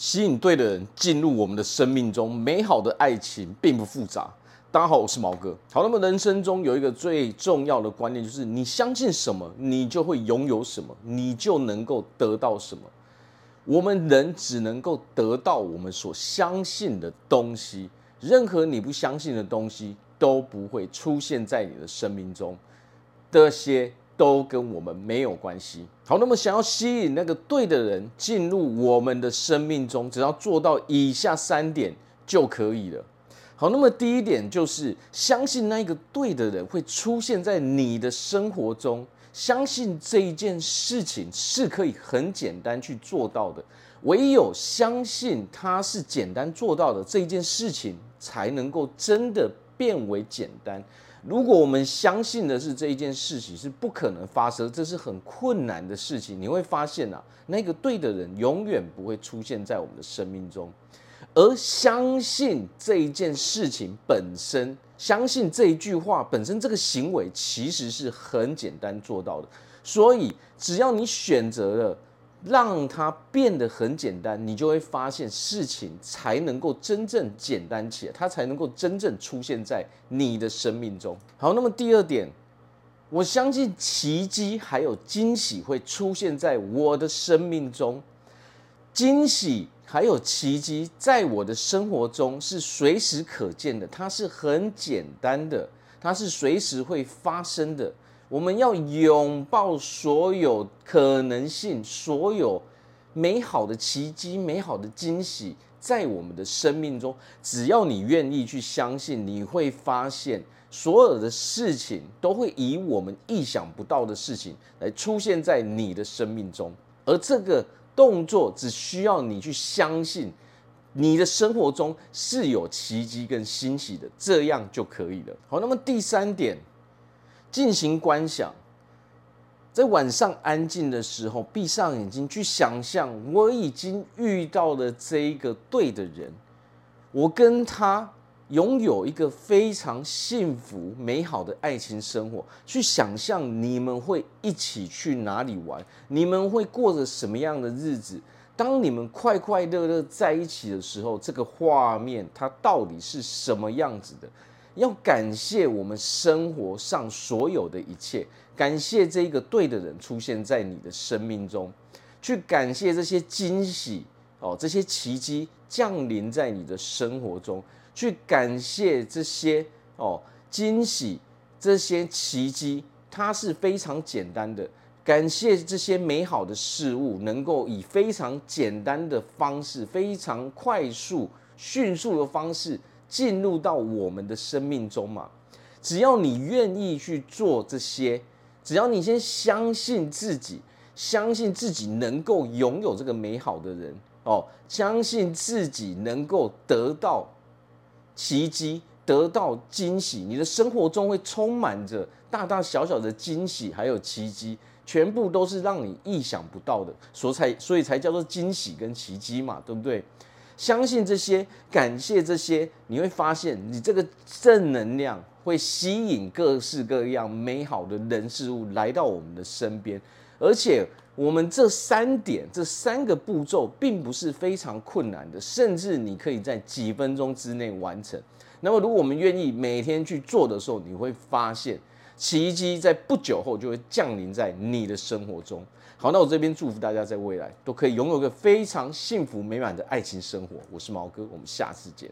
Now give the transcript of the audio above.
吸引对的人进入我们的生命中，美好的爱情并不复杂。大家好，我是毛哥。好，那么人生中有一个最重要的观念，就是你相信什么，你就会拥有什么，你就能够得到什么。我们人只能够得到我们所相信的东西，任何你不相信的东西都不会出现在你的生命中。这些。都跟我们没有关系。好，那么想要吸引那个对的人进入我们的生命中，只要做到以下三点就可以了。好，那么第一点就是相信那个对的人会出现在你的生活中，相信这一件事情是可以很简单去做到的。唯有相信它是简单做到的这一件事情，才能够真的变为简单。如果我们相信的是这一件事情是不可能发生，这是很困难的事情，你会发现啊，那个对的人永远不会出现在我们的生命中。而相信这一件事情本身，相信这一句话本身，这个行为其实是很简单做到的。所以，只要你选择了。让它变得很简单，你就会发现事情才能够真正简单起来，它才能够真正出现在你的生命中。好，那么第二点，我相信奇迹还有惊喜会出现在我的生命中。惊喜还有奇迹在我的生活中是随时可见的，它是很简单的，它是随时会发生的。我们要拥抱所有可能性，所有美好的奇迹、美好的惊喜，在我们的生命中。只要你愿意去相信，你会发现所有的事情都会以我们意想不到的事情来出现在你的生命中。而这个动作只需要你去相信，你的生活中是有奇迹跟欣喜的，这样就可以了。好，那么第三点。进行观想，在晚上安静的时候，闭上眼睛去想象，我已经遇到了这一个对的人，我跟他拥有一个非常幸福美好的爱情生活。去想象你们会一起去哪里玩，你们会过着什么样的日子。当你们快快乐乐在一起的时候，这个画面它到底是什么样子的？要感谢我们生活上所有的一切，感谢这一个对的人出现在你的生命中，去感谢这些惊喜哦，这些奇迹降临在你的生活中，去感谢这些哦惊喜，这些奇迹，它是非常简单的。感谢这些美好的事物能够以非常简单的方式，非常快速、迅速的方式。进入到我们的生命中嘛，只要你愿意去做这些，只要你先相信自己，相信自己能够拥有这个美好的人哦，相信自己能够得到奇迹，得到惊喜，你的生活中会充满着大大小小的惊喜，还有奇迹，全部都是让你意想不到的，所才所以才叫做惊喜跟奇迹嘛，对不对？相信这些，感谢这些，你会发现你这个正能量会吸引各式各样美好的人事物来到我们的身边，而且我们这三点、这三个步骤并不是非常困难的，甚至你可以在几分钟之内完成。那么，如果我们愿意每天去做的时候，你会发现奇迹在不久后就会降临在你的生活中。好，那我这边祝福大家在未来都可以拥有一个非常幸福美满的爱情生活。我是毛哥，我们下次见。